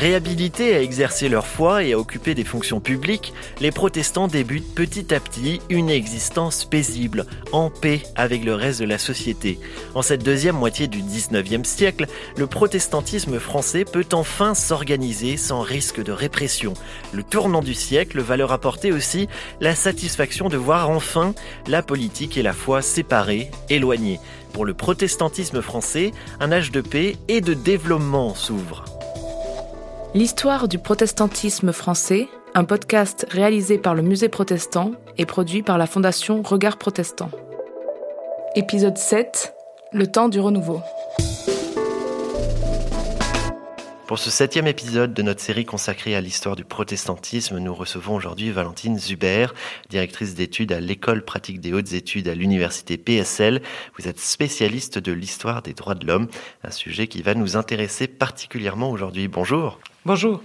Réhabilités à exercer leur foi et à occuper des fonctions publiques, les protestants débutent petit à petit une existence paisible, en paix avec le reste de la société. En cette deuxième moitié du 19e siècle, le protestantisme français peut enfin s'organiser sans risque de répression. Le tournant du siècle va leur apporter aussi la satisfaction de voir enfin la politique et la foi séparées, éloignées. Pour le protestantisme français, un âge de paix et de développement s'ouvre. L'histoire du protestantisme français, un podcast réalisé par le Musée protestant et produit par la Fondation Regard Protestant. Épisode 7 Le temps du renouveau. Pour ce septième épisode de notre série consacrée à l'histoire du protestantisme, nous recevons aujourd'hui Valentine Zuber, directrice d'études à l'École pratique des hautes études à l'Université PSL. Vous êtes spécialiste de l'histoire des droits de l'homme, un sujet qui va nous intéresser particulièrement aujourd'hui. Bonjour. Bonjour.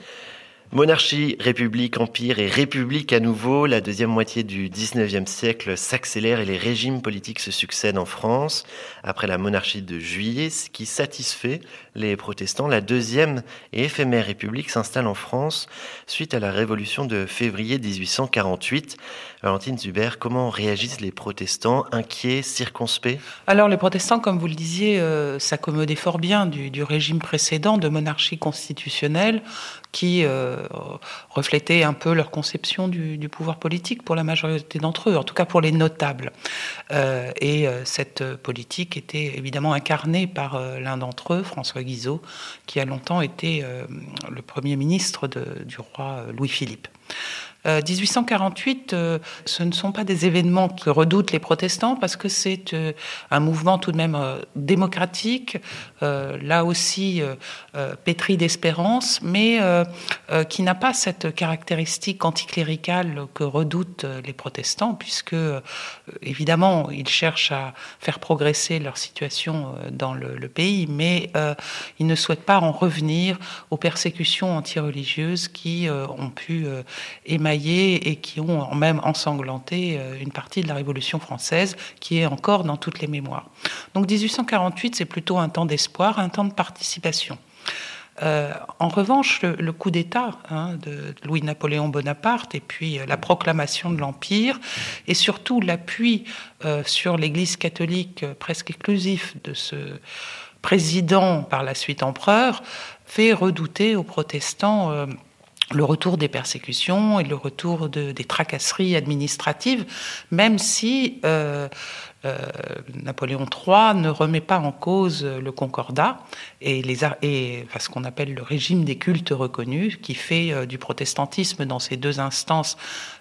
Monarchie, république, empire et république à nouveau, la deuxième moitié du 19e siècle s'accélère et les régimes politiques se succèdent en France. Après la monarchie de juillet, ce qui satisfait les protestants, la deuxième et éphémère république s'installe en France suite à la révolution de février 1848. Valentine Zuber, comment réagissent les protestants, inquiets, circonspects? Alors les protestants, comme vous le disiez, euh, s'accommodaient fort bien du, régime précédent de monarchie constitutionnelle qui euh, reflétait un peu leur conception du, pouvoir politique pour la majorité d'entre eux, en tout cas pour les notables. Euh, et cette politique était évidemment incarnée par l'un d'entre eux, François Guizot, qui a longtemps été le premier ministre du roi Louis-Philippe. 1848, euh, euh, ce ne sont pas des événements que redoutent les protestants parce que c'est euh, un mouvement tout de même démocratique, là aussi pétri d'espérance, mais qui n'a pas cette caractéristique anticléricale que redoutent les protestants, puisque évidemment ils cherchent à faire progresser leur situation dans le, le pays, mais ils ne souhaitent pas en revenir aux persécutions antireligieuses qui ont pu émailler et qui ont même ensanglanté euh, une partie de la Révolution française qui est encore dans toutes les mémoires. Donc 1848, c'est plutôt un temps d'espoir, un temps de participation. Euh, en revanche, le, coup d'État hein, de Louis-Napoléon Bonaparte et puis euh, la proclamation de l'Empire et surtout l'appui sur l'Église catholique presque exclusif de ce président, par la suite empereur, fait redouter aux protestants le retour des persécutions et le retour de, des tracasseries administratives, même si euh, euh, Napoléon III ne remet pas en cause le concordat et, les, ce qu'on appelle le régime des cultes reconnus, qui fait euh, du protestantisme dans ces deux instances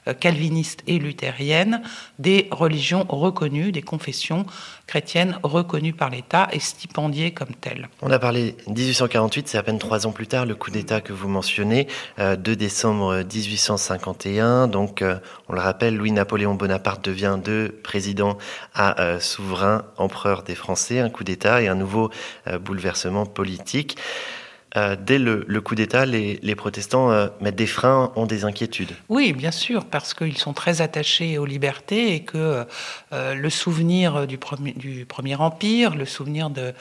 euh, calvinistes et luthériennes des religions reconnues, des confessions chrétiennes reconnues par l'État et stipendiées comme telles. On a parlé 1848, c'est à peine trois ans plus tard, le coup d'État que vous mentionnez, 2 décembre 1851. Donc, on le rappelle, Louis-Napoléon Bonaparte devient de président à euh, souverain empereur des Français, un coup d'État et un nouveau euh, bouleversement politique. Euh, dès le, coup d'État, les, protestants mettent des freins, ont des inquiétudes. Oui, bien sûr, parce qu'ils sont très attachés aux libertés et que le souvenir du premier, Empire, le souvenir de,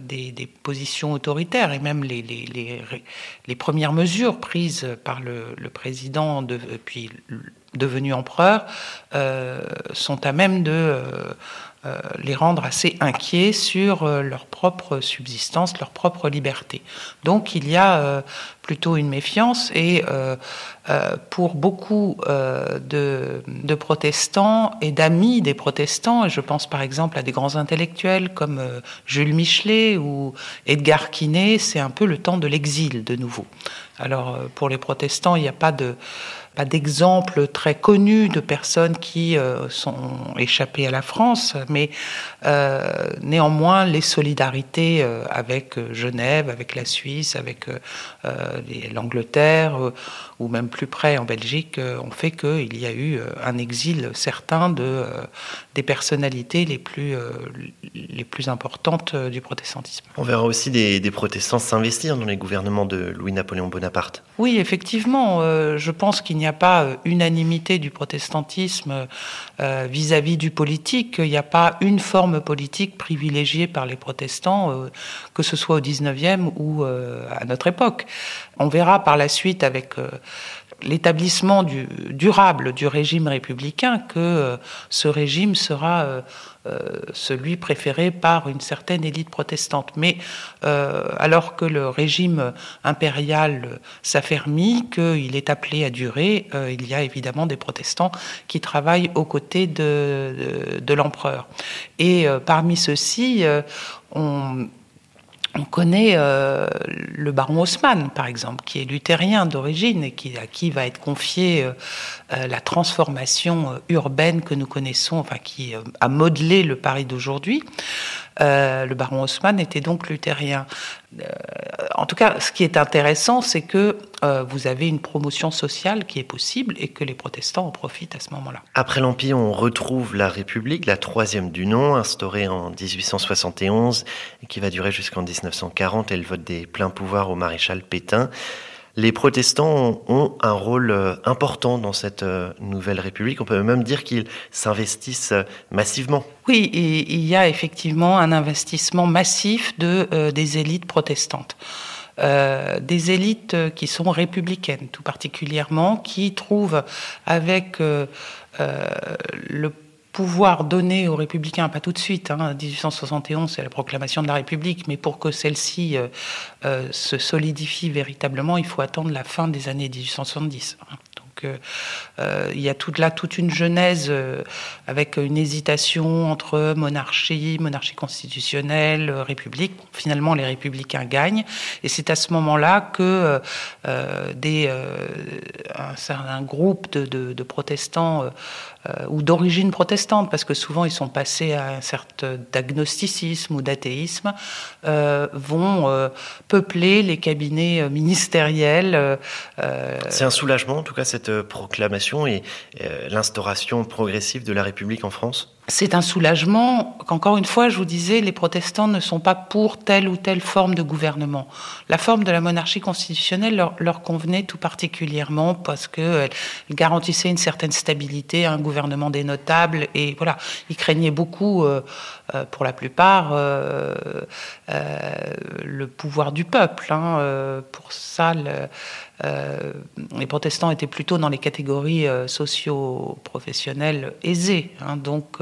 des, positions autoritaires et même les, premières mesures prises par le, le président depuis devenus empereurs euh, sont à même de euh, euh, les rendre assez inquiets sur leur propre subsistance, leur propre liberté. Donc il y a plutôt une méfiance et pour beaucoup de, de, protestants et d'amis des protestants, et je pense par exemple à des grands intellectuels comme Jules Michelet ou Edgar Quinet, c'est un peu le temps de l'exil de nouveau. Alors pour les protestants, il n'y a pas de pas d'exemple très connu de personnes qui euh, sont échappées à la France, mais euh, néanmoins les solidarités euh, avec Genève, avec la Suisse, avec l'Angleterre, ou même plus près en Belgique, ont fait qu'il y a eu un exil certain de, des personnalités les plus, les plus importantes du protestantisme. On verra aussi des, des protestants s'investir dans les gouvernements de Louis-Napoléon Bonaparte. Oui, effectivement, je pense qu'il n'y a a pas unanimité du protestantisme vis-à-vis du politique, il n'y a pas une forme politique privilégiée par les protestants, que ce soit au 19e ou à notre époque. On verra par la suite avec l'établissement du, durable du régime républicain que euh, ce régime sera euh, euh, celui préféré par une certaine élite protestante. Mais alors que le régime impérial s'affermit, qu'il est appelé à durer, il y a évidemment des protestants qui travaillent aux côtés de, de l'empereur. Et parmi ceux-ci, on on connaît euh, le baron Haussmann, par exemple, qui est luthérien d'origine et à qui va être confiée euh, euh, la transformation urbaine que nous connaissons, enfin qui a modelé le Paris d'aujourd'hui. Euh, le baron Haussmann était donc luthérien. Euh, en tout cas, ce qui est intéressant, c'est que euh, vous avez une promotion sociale qui est possible et que les protestants en profitent à ce moment-là. Après l'Empire, on retrouve la République, la troisième du nom, instaurée en 1871 et qui va durer jusqu'en 1940 et le vote des pleins pouvoirs au maréchal Pétain. Les protestants ont un rôle euh, important dans cette euh, nouvelle République. On peut même dire qu'ils s'investissent euh, massivement. Oui, il y a effectivement un investissement massif de, des élites protestantes. des élites qui sont républicaines tout particulièrement, qui trouvent avec le pouvoir donné aux républicains, pas tout de suite, hein, 1871 c'est la proclamation de la République, mais pour que celle-ci euh, euh, se solidifie véritablement, il faut attendre la fin des années 1870. Euh, il y a toute là toute une genèse avec une hésitation entre monarchie, monarchie constitutionnelle, république. Finalement, les républicains gagnent, et c'est à ce moment-là que des un certain groupe de, protestants ou d'origine protestante, parce que souvent ils sont passés à un certain d'agnosticisme ou d'athéisme, vont peupler les cabinets ministériels. C'est un soulagement, en tout cas, cette proclamation et euh, l'instauration progressive de la République en France? C'est un soulagement qu'encore une fois, je vous disais, les protestants ne sont pas pour telle ou telle forme de gouvernement. La forme de la monarchie constitutionnelle leur, convenait tout particulièrement parce qu'elle garantissait une certaine stabilité un gouvernement des notables et voilà, ils craignaient beaucoup, euh, euh, pour la plupart, euh, le pouvoir du peuple. Hein. pour ça, les protestants étaient plutôt dans les catégories socio-professionnelles aisées. Hein. donc,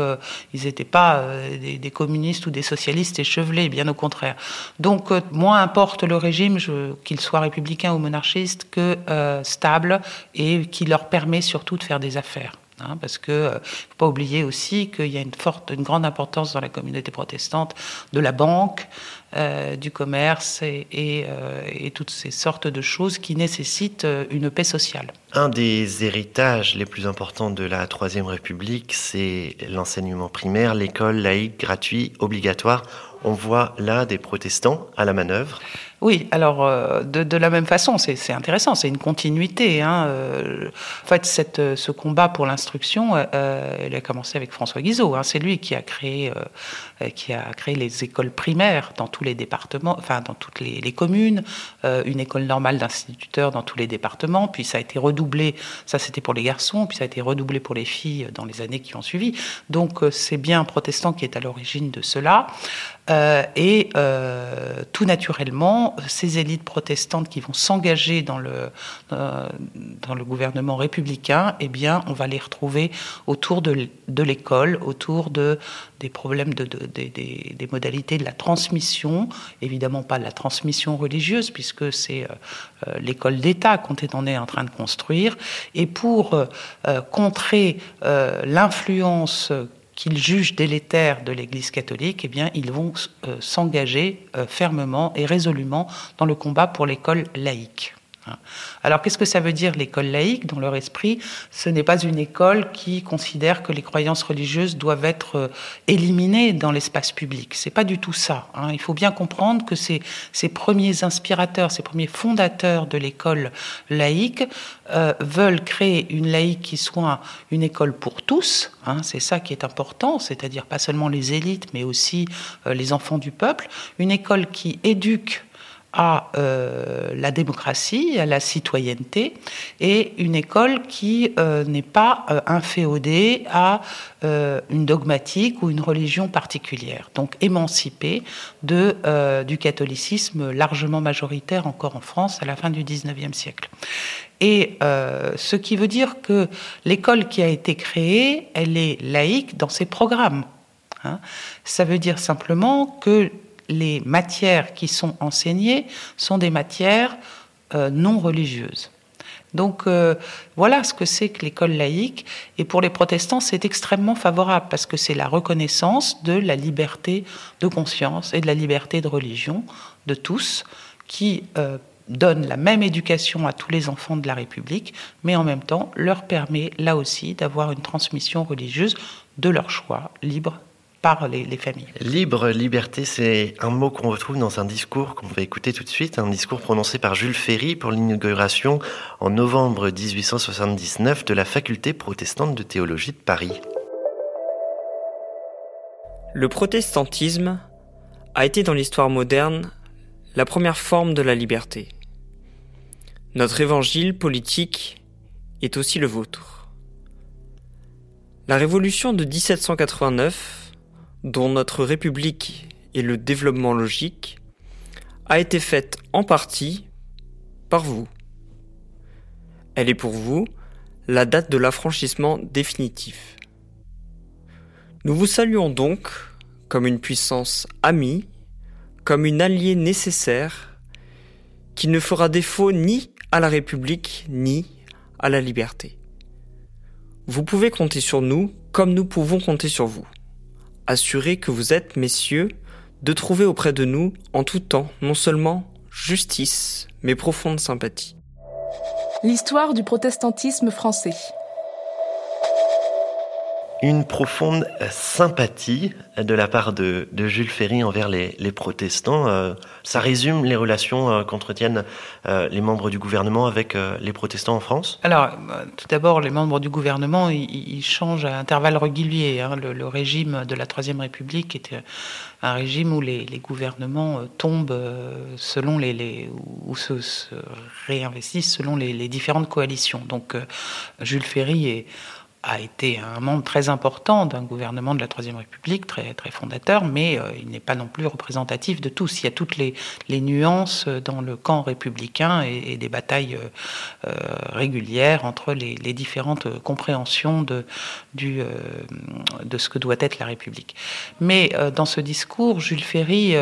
ils n'étaient pas euh, des, communistes ou des socialistes échevelés, bien au contraire. Donc, euh, moins importe le régime, qu'il soit républicain ou monarchiste, que euh, stable et qui leur permet surtout de faire des affaires. Hein, parce que ne faut pas oublier aussi qu'il y a une forte, une grande importance dans la communauté protestante de la banque, euh, du commerce et, euh, et, toutes ces sortes de choses qui nécessitent euh, une paix sociale. Un des héritages les plus importants de la Troisième République, c'est l'enseignement primaire, l'école laïque, gratuit, obligatoire. On voit là des protestants à la manœuvre. Oui, alors euh, de, la même façon, c'est intéressant, c'est une continuité. Hein. Euh, en fait, euh, ce combat pour l'instruction, il a commencé avec François Guizot. Hein. C'est lui qui a créé, les écoles primaires dans tous les départements, enfin dans toutes les communes, une école normale d'instituteurs dans tous les départements. Puis ça a été redoublé. Ça, c'était pour les garçons. Puis ça a été redoublé pour les filles dans les années qui ont suivi. Donc c'est bien un protestant qui est à l'origine de cela. et tout naturellement ces élites protestantes qui vont s'engager dans le, euh, dans le gouvernement républicain, eh bien, on va les retrouver autour de, de l'école, autour de, des problèmes de, des, modalités de la transmission, évidemment pas de la transmission religieuse, puisque c'est euh, euh, l'école d'État qu'on est en train de construire, et pour contrer l'influence qu'ils jugent délétère de l'Église catholique, eh bien, ils vont euh, s'engager euh, fermement et résolument dans le combat pour l'école laïque. Hein. Alors qu'est-ce que ça veut dire l'école laïque Dans leur esprit, ce n'est pas une école qui considère que les croyances religieuses doivent être euh, éliminées dans l'espace public. C'est pas du tout ça. Hein. Il faut bien comprendre que ces, ces, premiers inspirateurs, ces premiers fondateurs de l'école laïque euh, veulent créer une laïque qui soit une école pour tous. Hein. C'est ça qui est important, c'est-à-dire pas seulement les élites, mais aussi euh, les enfants du peuple. Une école qui éduque à euh, la démocratie, à la citoyenneté, et une école qui euh, n'est pas euh, inféodée à une dogmatique ou une religion particulière, donc émancipée du catholicisme largement majoritaire encore en France à la fin du XIXe siècle. Et ce qui veut dire que l'école qui a été créée, elle est laïque dans ses programmes. Hein. Ça veut dire simplement que les matières qui sont enseignées sont des matières euh, non religieuses. Donc euh, voilà ce que c'est que l'école laïque. Et pour les protestants, c'est extrêmement favorable parce que c'est la reconnaissance de la liberté de conscience et de la liberté de religion de tous qui euh, donne la même éducation à tous les enfants de la République, mais en même temps leur permet là aussi d'avoir une transmission religieuse de leur choix libre par les, familles. Libre, liberté, c'est un mot qu'on retrouve dans un discours qu'on va écouter tout de suite, un discours prononcé par Jules Ferry pour l'inauguration en novembre 1879 de la faculté protestante de théologie de Paris. Le protestantisme a été dans l'histoire moderne la première forme de la liberté. Notre évangile politique est aussi le vôtre. La révolution de 1789 dont notre République et le développement logique, a été faite en partie par vous. Elle est pour vous la date de l'affranchissement définitif. Nous vous saluons donc comme une puissance amie, comme une alliée nécessaire, qui ne fera défaut ni à la République ni à la liberté. Vous pouvez compter sur nous comme nous pouvons compter sur vous assurez que vous êtes, messieurs, de trouver auprès de nous, en tout temps, non seulement justice, mais profonde sympathie. L'histoire du protestantisme français une profonde sympathie de la part de, Jules Ferry envers les, protestants. Euh, ça résume les relations euh, qu'entretiennent euh, les membres du gouvernement avec les protestants en France Alors, tout d'abord, les membres du gouvernement, ils, changent à intervalles réguliers. Hein. Le, régime de la Troisième République était un régime où les, gouvernements tombent selon les, ou se, réinvestissent selon les, les différentes coalitions. Donc, Jules Ferry est a été un membre très important d'un gouvernement de la Troisième République, très, très fondateur, mais euh, il n'est pas non plus représentatif de tous. Il y a toutes les, nuances dans le camp républicain et, des batailles euh, euh, régulières entre les, différentes compréhensions de ce que doit être la République. Mais dans ce discours, Jules Ferry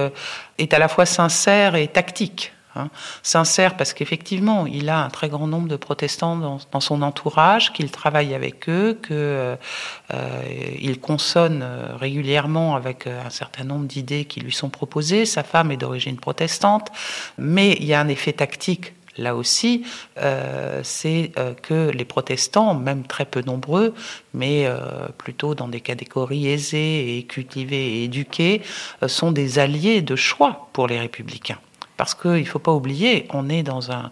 est à la fois sincère et tactique. Hein. Sincère parce qu'effectivement, il a un très grand nombre de protestants dans, son entourage, qu'il travaille avec eux, qu'il euh, euh, consonne euh, régulièrement avec un certain nombre d'idées qui lui sont proposées. Sa femme est d'origine protestante, mais il y a un effet tactique là aussi, c'est que les protestants, même très peu nombreux, mais plutôt dans des catégories aisées et cultivées et éduquées, sont des alliés de choix pour les républicains. Parce qu'il ne faut pas oublier, on est dans un,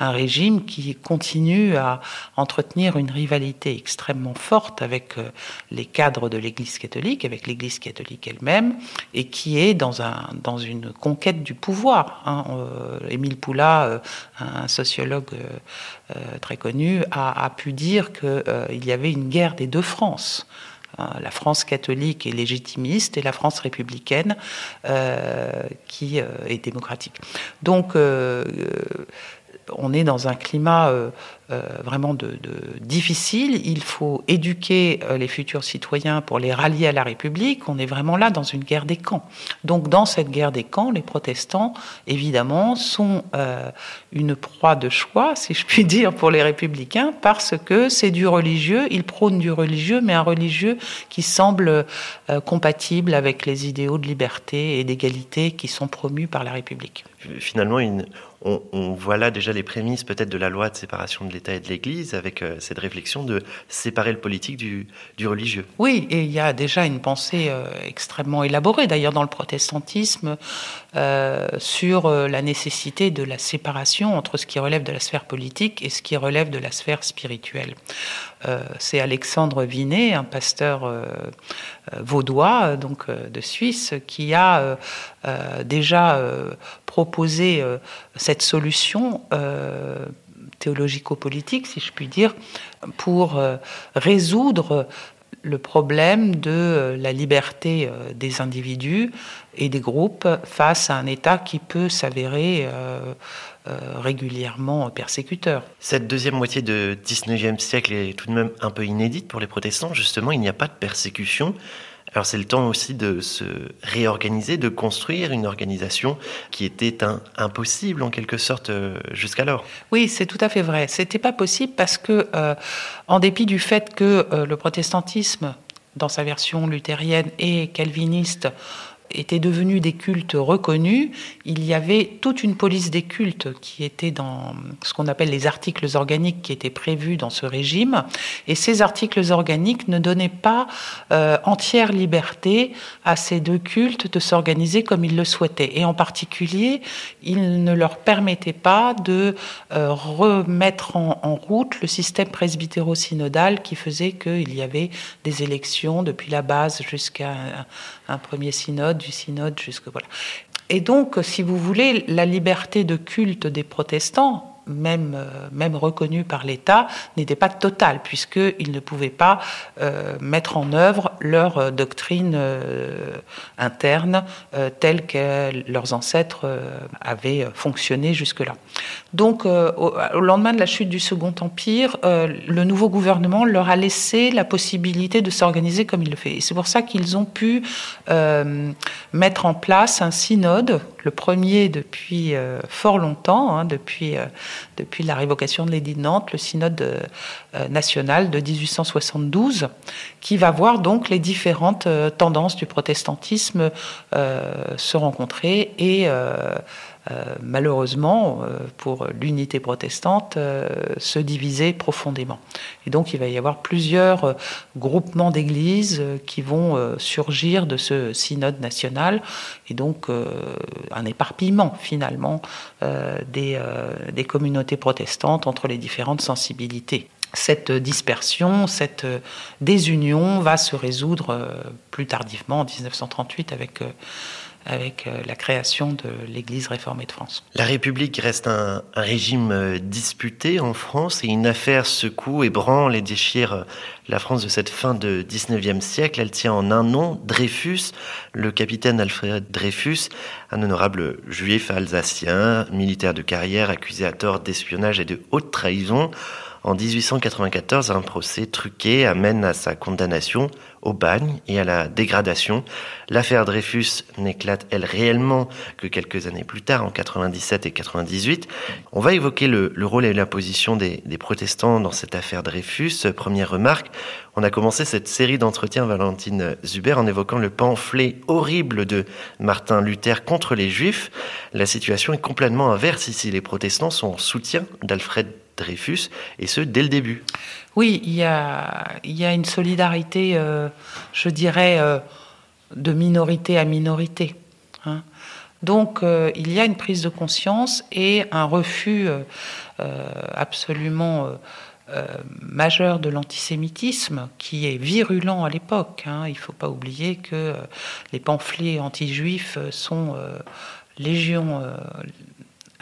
régime qui continue à entretenir une rivalité extrêmement forte avec euh, les cadres de l'Église catholique, avec l'Église catholique elle-même, et qui est dans, un, dans une conquête du pouvoir. Hein. Euh, Émile Poula, euh, un sociologue très connu, a, a pu dire qu'il y avait une guerre des deux France. Hein, la France catholique est légitimiste et la France républicaine euh, qui euh, est démocratique. Donc, euh, on est dans un climat euh, euh, vraiment de, difficile. Il faut éduquer euh, les futurs citoyens pour les rallier à la République. On est vraiment là dans une guerre des camps. Donc dans cette guerre des camps, les protestants, évidemment, sont une proie de choix, si je puis dire, pour les républicains, parce que c'est du religieux. Ils prônent du religieux, mais un religieux qui semble compatible avec les idéaux de liberté et d'égalité qui sont promus par la République. Finalement, une on, voit là déjà les prémices peut-être de la loi de séparation de l'État et de l'Église avec euh, cette réflexion de séparer le politique du, du religieux. Oui, et il y a déjà une pensée euh, extrêmement élaborée, d'ailleurs dans le protestantisme, euh, sur la nécessité de la séparation entre ce qui relève de la sphère politique et ce qui relève de la sphère spirituelle. C'est Alexandre Vinet, un pasteur vaudois, donc de Suisse, qui a déjà proposé cette solution théologico-politique, si je puis dire, pour euh, résoudre le problème de euh, la liberté euh, des individus et des groupes face à un État qui peut s'avérer régulièrement persécuteur. Cette deuxième moitié du 19e siècle est tout de même un peu inédite pour les protestants. Justement, il n'y a pas de persécution. Alors c'est le temps aussi de se réorganiser, de construire une organisation qui était impossible en quelque sorte euh, jusqu'alors. Oui, c'est tout à fait vrai. C'était pas possible parce que, euh, en dépit du fait que euh, le protestantisme, dans sa version luthérienne et calviniste, étaient devenus des cultes reconnus, il y avait toute une police des cultes qui était dans ce qu'on appelle les articles organiques qui étaient prévus dans ce régime. Et ces articles organiques ne donnaient pas euh, entière liberté à ces deux cultes de s'organiser comme ils le souhaitaient. Et en particulier, ils ne leur permettaient pas de euh, remettre en, en, route le système presbytéro-synodal qui faisait qu'il y avait des élections depuis la base jusqu'à un, premier synode du synode jusque voilà. Et donc, si vous voulez, la liberté de culte des protestants même, euh, même reconnus par l'État, n'était pas totale, puisqu'ils ne pouvaient pas euh, mettre en œuvre leur euh, doctrine interne telle que leurs ancêtres avaient fonctionné jusque-là. Donc, au, lendemain de la chute du Second Empire, le nouveau gouvernement leur a laissé la possibilité de s'organiser comme il le fait. Et c'est pour ça qu'ils ont pu mettre en place un synode, le premier depuis fort longtemps, hein, depuis depuis la révocation de l'édit de Nantes, le synode euh, national de 1872, qui va voir donc les différentes euh, tendances du protestantisme euh, se rencontrer et euh, malheureusement, euh, pour l'unité protestante, euh, se diviser profondément. Et donc il va y avoir plusieurs groupements d'églises qui vont surgir de ce synode national, et donc un éparpillement finalement des, des communautés protestantes entre les différentes sensibilités cette dispersion, cette désunion va se résoudre plus tardivement en 1938 avec avec euh, la création de l'Église réformée de France. La République reste un, régime euh, disputé en France et une affaire secoue, ébranle et déchire euh, la France de cette fin de 19e siècle. Elle tient en un nom Dreyfus, le capitaine Alfred Dreyfus, un honorable juif alsacien, militaire de carrière, accusé à tort d'espionnage et de haute trahison. En 1894, un procès truqué amène à sa condamnation au bagne et à la dégradation. L'affaire Dreyfus n'éclate, elle, réellement que quelques années plus tard, en 97 et 98. On va évoquer le, rôle et la position des, protestants dans cette affaire Dreyfus. Première remarque, on a commencé cette série d'entretiens, Valentine Zuber, en évoquant le pamphlet horrible de Martin Luther contre les Juifs. La situation est complètement inverse ici. Les protestants sont en soutien d'Alfred Dreyfus, et ce, dès le début. Oui, il y a, une solidarité, euh, je dirais, euh, de minorité à minorité. Hein. Donc, euh, il y a une prise de conscience et un refus absolument majeur de l'antisémitisme, qui est virulent à l'époque. Hein. Il ne faut pas oublier que les pamphlets anti-juifs sont légion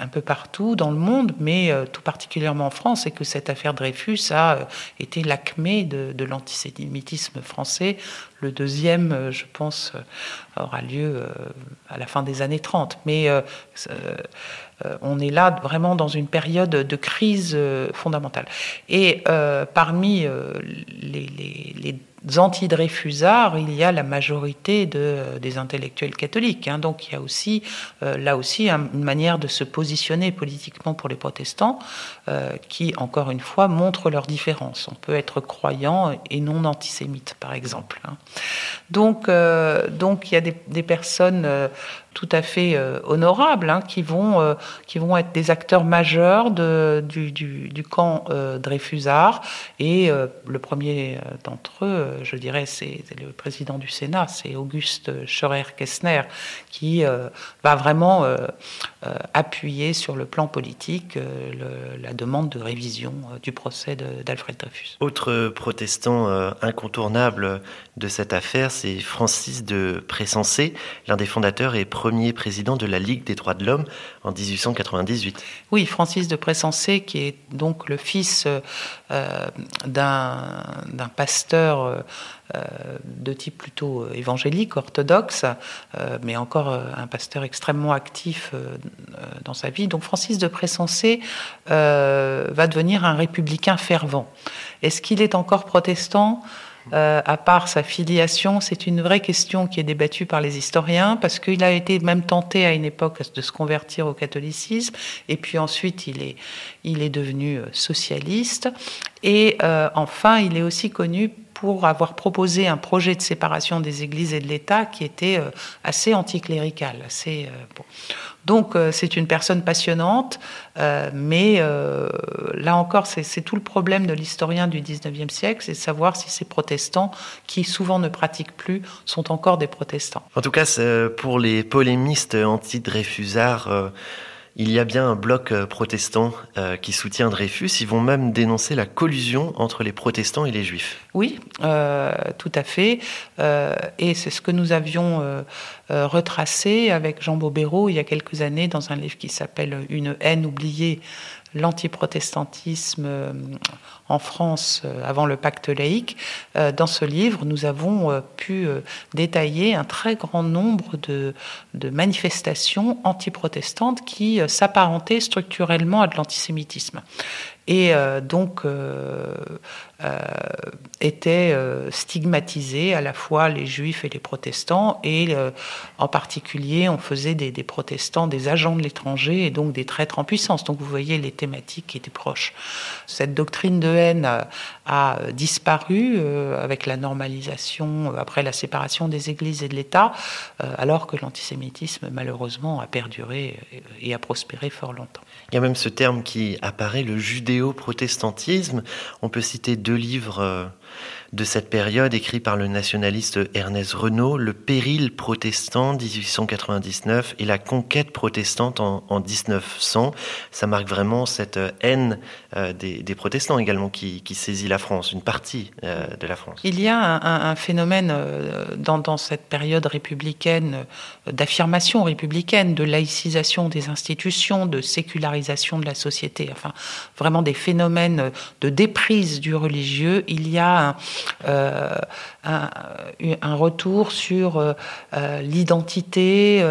un peu partout dans le monde, mais euh, tout particulièrement en France, et que cette affaire Dreyfus a euh, été l'acmé de, l'antisémitisme français. Le deuxième, euh, je pense, aura lieu à la fin des années 30. Mais on est là vraiment dans une période de crise fondamentale. Et parmi les, anti-Dreyfusards, il y a la majorité de, des intellectuels catholiques. Hein. Donc il y a aussi, euh, là aussi, une manière de se positionner politiquement pour les protestants euh, qui, encore une fois, montre leurs différences. On peut être croyant et non antisémite, par exemple. Hein. Donc, euh, donc il y a des personnes tout à fait euh, honorables, hein, qui, vont, euh, qui vont être des acteurs majeurs du, du, camp euh, Dreyfusard. Et le premier d'entre eux, je dirais, c'est le président du Sénat, c'est Auguste Scheurer-Kessner, qui va vraiment appuyer sur le plan politique la demande de révision du procès d'Alfred Dreyfus. Autre protestant incontournable de cette affaire, c'est Francis de Pressensé, l'un des fondateurs et premier président de la Ligue des droits de l'homme en 1898. Oui, Francis de Pressensé, qui est donc le fils euh, d'un pasteur euh, de type plutôt évangélique, orthodoxe, euh, mais encore un pasteur extrêmement actif dans sa vie. Donc Francis de Pressensé va devenir un républicain fervent. Est-ce qu'il est encore protestant? Euh, à part sa filiation, c'est une vraie question qui est débattue par les historiens, parce qu'il a été même tenté à une époque de se convertir au catholicisme, et puis ensuite il est, il est devenu euh, socialiste, et euh, enfin il est aussi connu pour avoir proposé un projet de séparation des églises et de l'État qui était assez anticlérical, assez bon. Donc euh, c'est une personne passionnante, euh, mais euh, là encore, c'est tout le problème de l'historien du 19e siècle, c'est de savoir si ces protestants, qui souvent ne pratiquent plus, sont encore des protestants. En tout cas, pour les polémistes anti-Dreyfusards, il y a bien un bloc euh, protestant euh, qui soutient Dreyfus. Ils vont même dénoncer la collusion entre les protestants et les juifs. Oui, euh, tout à fait. et c'est ce que nous avions retracé avec Jean Bobéro il y a quelques années dans un livre qui s'appelle Une haine oubliée l'antiprotestantisme en France euh, avant le pacte laïque. Euh, dans ce livre, nous avons pu détailler un très grand nombre de, de manifestations antiprotestantes qui s'apparentaient structurellement à de l'antisémitisme et euh, donc euh, euh, étaient stigmatisés à la fois les juifs et les protestants, et en particulier on faisait des, des, protestants des agents de l'étranger et donc des traîtres en puissance. Donc vous voyez les thématiques qui étaient proches. Cette doctrine de a, disparu avec la normalisation, après la séparation des églises et de l'État, alors que l'antisémitisme malheureusement a perduré et a prospéré fort longtemps. Il y a même ce terme qui apparaît, le judéo-protestantisme. On peut citer deux livres euh, de cette période, écrit par le nationaliste Ernest Renaud, Le péril protestant 1899 et la conquête protestante en, 1900. Ça marque vraiment cette euh, haine euh, des, protestants également qui, saisit la France, une partie euh, de la France. Il y a un, phénomène dans, dans, cette période républicaine d'affirmation républicaine, de laïcisation des institutions, de sécularisation de la société, enfin vraiment des phénomènes de déprise du religieux. Il y a un, euh, un, retour sur euh, euh, l'identité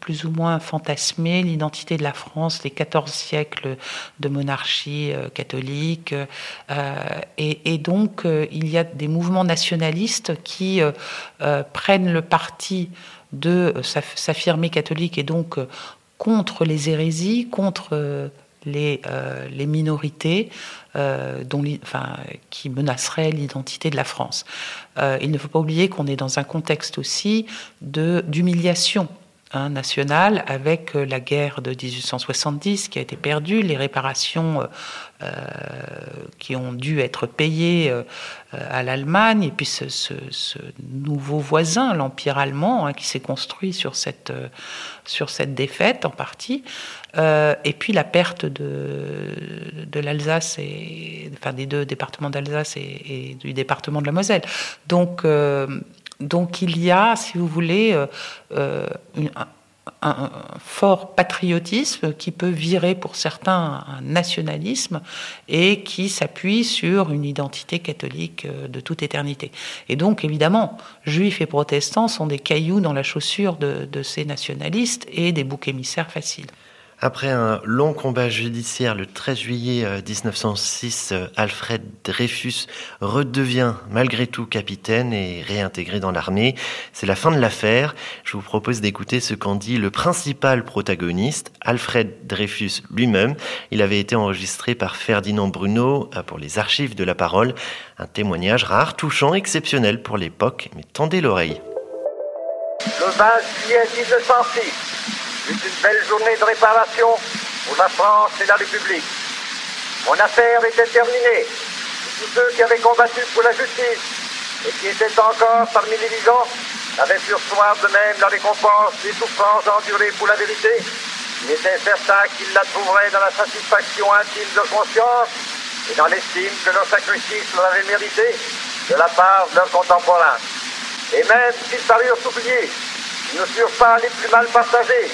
plus ou moins fantasmée, l'identité de la France, les 14 siècles de monarchie catholique. Et, et, donc, il y a des mouvements nationalistes qui prennent le parti de s'affirmer catholique et donc contre les hérésies, contre les, les minorités, euh, dont, enfin, qui menacerait l'identité de la France. Euh, il ne faut pas oublier qu'on est dans un contexte aussi d'humiliation hein, avec euh, la guerre de 1870 qui a été perdue, les réparations euh, qui ont dû être payées euh, à l'Allemagne, et puis ce, nouveau voisin, l'Empire allemand, hein, qui s'est construit sur cette, sur cette défaite en partie, euh, et puis la perte de, de l'Alsace, et, enfin des deux départements d'Alsace et, et, du département de la Moselle. Donc, euh, donc il y a, si vous voulez, euh, une, un fort patriotisme qui peut virer pour certains un nationalisme et qui s'appuie sur une identité catholique euh, de toute éternité. Et donc, évidemment, juifs et protestants sont des cailloux dans la chaussure de, ces nationalistes et des boucs émissaires faciles. Après un long combat judiciaire le 13 juillet 1906, euh, euh, Alfred Dreyfus redevient malgré tout capitaine et réintégré dans l'armée. C'est la fin de l'affaire. Je vous propose d'écouter ce qu'en dit le principal protagoniste, Alfred Dreyfus lui-même. Il avait été enregistré par Ferdinand Bruno euh, pour les archives de la parole. Un témoignage rare, touchant, exceptionnel pour l'époque, mais tendez l'oreille. Le 20 juillet 1906, fut une belle journée de réparation pour la France et la République. Mon affaire était terminée. tous ceux qui avaient combattu pour la justice et qui étaient encore parmi les vivants avaient pu recevoir de même la récompense des souffrances endurées pour la vérité. Il était certain qu'ils la trouveraient dans la satisfaction intime de conscience et dans l'estime que leur sacrifice mérité de la part de leurs contemporains. Et même s'ils parurent oubliés, ils ne furent pas les plus mal partagés,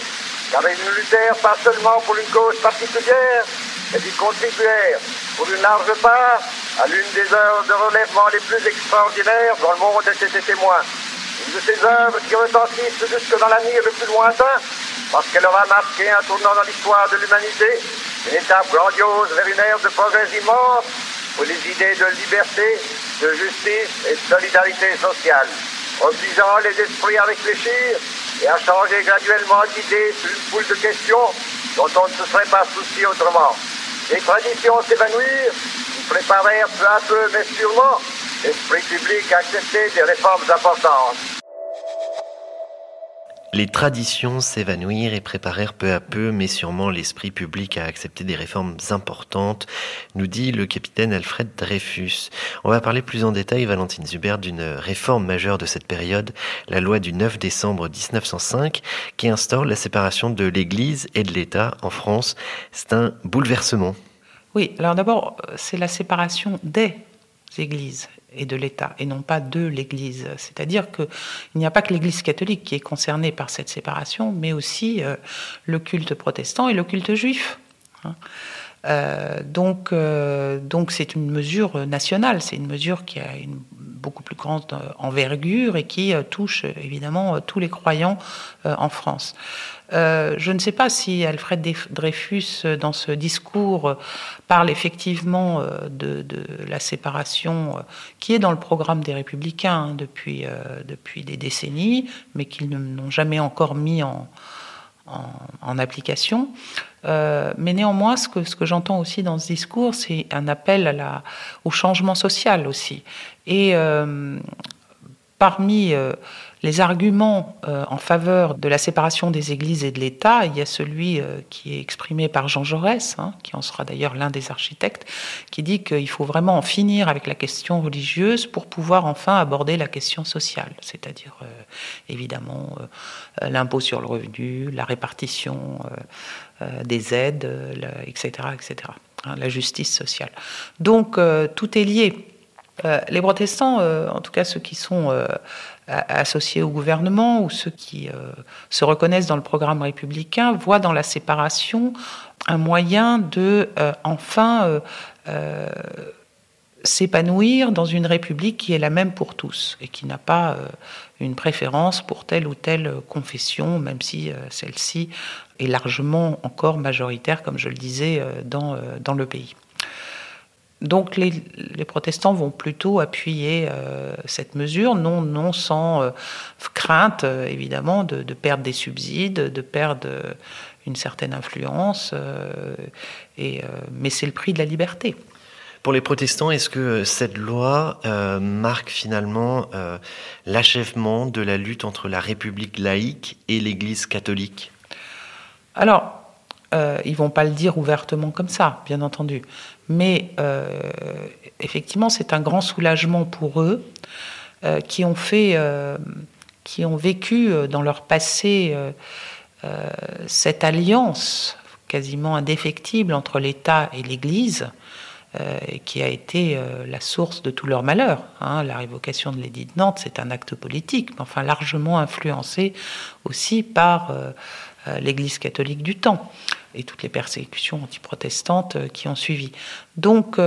car ils ne luttèrent pas seulement pour une cause particulière, mais ils contribuèrent pour une large part à l'une des œuvres de relèvement les plus extraordinaires dont le monde était témoin. Une de ces œuvres qui retentissent jusque dans l'avenir le plus lointain, parce qu'elle aura marqué un tournant dans l'histoire de l'humanité, une étape grandiose vers une ère de progrès immense pour les idées de liberté, de justice et de solidarité sociale, obligeant les esprits à réfléchir et à changer graduellement d'idée sur une foule de questions dont on ne se serait pas soucié autrement. Les traditions s'évanouirent, ils préparèrent peu à peu, mais sûrement, l'esprit public à accepter des réformes importantes. Les traditions s'évanouirent et préparèrent peu à peu, mais sûrement l'esprit public à accepter des réformes importantes, nous dit le capitaine Alfred Dreyfus. On va parler plus en détail, Valentine Zuber, d'une réforme majeure de cette période, la loi du 9 décembre 1905, qui instaure la séparation de l'Église et de l'État en France. C'est un bouleversement. Oui, alors d'abord, c'est la séparation des églises et de l'État, et non pas de l'Église. C'est-à-dire qu'il n'y a pas que l'Église catholique qui est concernée par cette séparation, mais aussi euh, le culte protestant et le culte juif. Hein. Euh, donc, euh, donc c'est une mesure nationale, c'est une mesure qui a une beaucoup plus grande envergure et qui touche évidemment tous les croyants en France. Euh, je ne sais pas si Alfred Dreyfus, euh, dans ce discours, euh, parle effectivement de, la séparation qui est dans le programme des républicains hein, depuis, depuis des décennies, mais qu'ils n'ont jamais encore mis en, application. mais néanmoins, ce que, j'entends aussi dans ce discours, c'est un appel au changement social aussi. Et parmi les arguments euh, en faveur de la séparation des églises et de l'État, il y a celui euh, qui est exprimé par Jean Jaurès, hein, qui en sera d'ailleurs l'un des architectes, qui dit qu'il faut vraiment en finir avec la question religieuse pour pouvoir enfin aborder la question sociale, c'est-à-dire euh, évidemment l'impôt sur le revenu, la répartition des aides, etc., etc., hein, la justice sociale. Donc tout est lié. les protestants, en tout cas ceux qui sont associés au gouvernement ou ceux qui euh, se reconnaissent dans le programme républicain voient dans la séparation un moyen de euh, enfin euh, s'épanouir dans une république qui est la même pour tous et qui n'a pas une préférence pour telle ou telle confession, même si celle-ci est largement encore majoritaire, comme je le disais, dans, dans le pays. Donc les, protestants vont plutôt appuyer euh, cette mesure, non, non sans euh, crainte euh, évidemment de, perdre des subsides, de perdre une certaine influence, et, mais c'est le prix de la liberté. Pour les protestants, est-ce que cette loi marque finalement l'achèvement de la lutte entre la République laïque et l'Église catholique? Alors, ils vont pas le dire ouvertement comme ça, bien entendu. Mais euh, effectivement, c'est un grand soulagement pour eux euh, qui ont fait, qui ont vécu dans leur passé cette alliance quasiment indéfectible entre l'État et l'Église. qui a été la source de tout leur malheur. Hein. La révocation de l'édit de Nantes, c'est un acte politique, mais enfin largement influencé aussi par l'Église catholique du temps. Et toutes les persécutions antiprotestantes qui ont suivi. Donc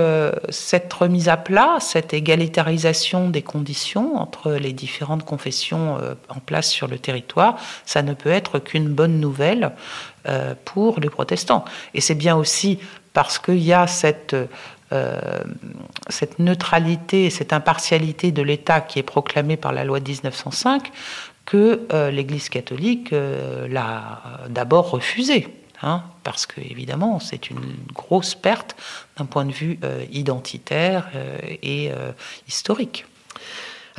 cette remise à plat, cette égalitarisation des conditions entre les différentes confessions en place sur le territoire, ça ne peut être qu'une bonne nouvelle pour les protestants. Et c'est bien aussi parce qu'il y a cette euh, neutralité, cette impartialité de l'État qui est proclamée par la loi de 1905 que euh, l'Église catholique euh, l'a d'abord refusée. Hein, parce que évidemment c'est une grosse perte d'un point de vue identitaire et historique.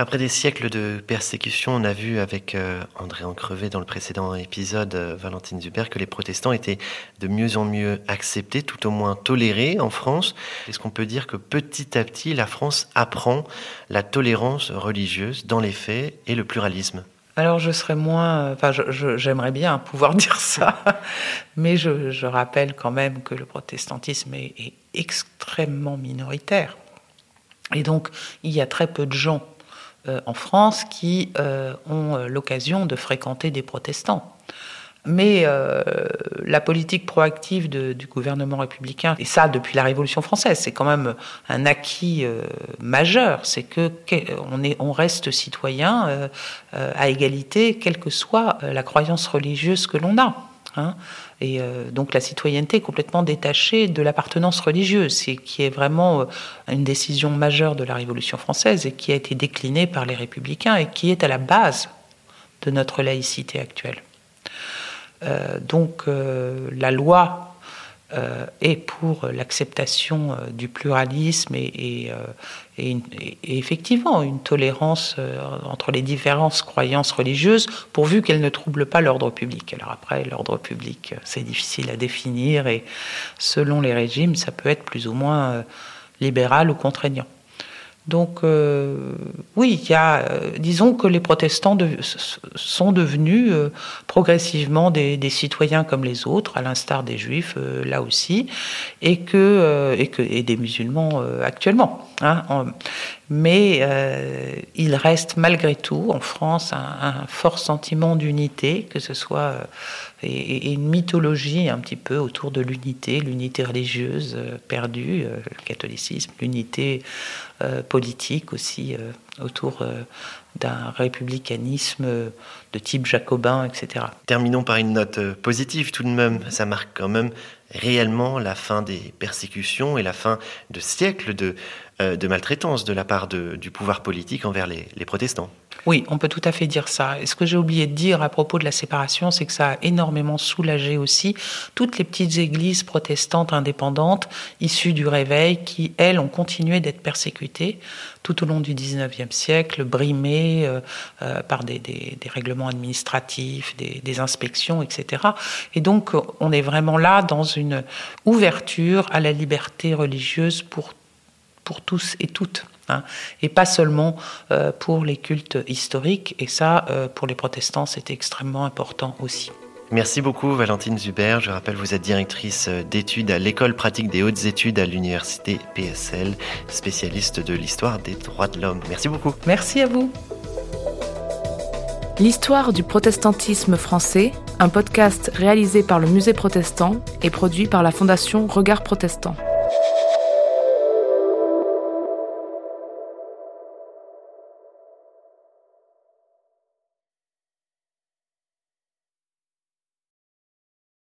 Après des siècles de persécution, on a vu avec euh, André Ancrevé dans le précédent épisode, euh, Valentine Zuber, que les protestants étaient de mieux en mieux acceptés, tout au moins tolérés en France. Est-ce qu'on peut dire que petit à petit, la France apprend la tolérance religieuse dans les faits et le pluralisme? Alors je serais moins, enfin j'aimerais bien pouvoir dire ça, mais je, rappelle quand même que le protestantisme est, extrêmement minoritaire. Et donc il y a très peu de gens euh, en France qui euh, ont euh, l'occasion de fréquenter des protestants. Mais la politique proactive du gouvernement républicain, et ça depuis la Révolution française, c'est quand même un acquis majeur, c'est que on, est, on reste citoyen à égalité, quelle que soit la croyance religieuse que l'on a. Hein. Et euh, donc la citoyenneté est complètement détachée de l'appartenance religieuse, qui est vraiment euh, une décision majeure de la Révolution française et qui a été déclinée par les républicains et qui est à la base de notre laïcité actuelle. Euh, donc la loi euh, et pour l'acceptation euh, du pluralisme et, euh, effectivement une tolérance entre les différentes croyances religieuses, pourvu qu'elles ne troublent pas l'ordre public. Alors après, l'ordre public, c'est difficile à définir et selon les régimes, ça peut être plus ou moins libéral ou contraignant. Donc euh, oui, il y a, euh, disons que les protestants sont devenus euh, progressivement des, citoyens comme les autres, à l'instar des juifs là aussi, et que et que et des musulmans actuellement. Hein, mais il reste malgré tout en France un, fort sentiment d'unité, que ce soit et, une mythologie un petit peu autour de l'unité, l'unité religieuse perdue, le catholicisme, l'unité politique aussi euh, autour euh, d'un républicanisme de type jacobin, etc. Terminons par une note positive tout de même. Ça marque quand même réellement la fin des persécutions et la fin de siècles de, de maltraitance de la part du pouvoir politique envers les protestants. Oui, on peut tout à fait dire ça. Et ce que j'ai oublié de dire à propos de la séparation, c'est que ça a énormément soulagé aussi toutes les petites églises protestantes indépendantes issues du Réveil qui, elles, ont continué d'être persécutées tout au long du XIXe siècle, brimées euh, euh, par des, règlements administratifs, des, des, inspections, etc. Et donc, on est vraiment là dans une ouverture à la liberté religieuse pour, pour tous et toutes. Hein, et pas seulement euh, pour les cultes historiques. Et ça, euh, pour les protestants, c'est extrêmement important aussi. Merci beaucoup Valentine Zuber. Je rappelle, vous êtes directrice euh, d'études à l'école pratique des hautes études à l'université PSL, spécialiste de l'histoire des droits de l'homme. Merci beaucoup. Merci à vous. L'histoire du protestantisme français, un podcast réalisé par le Musée protestant et produit par la Fondation Regard Protestant.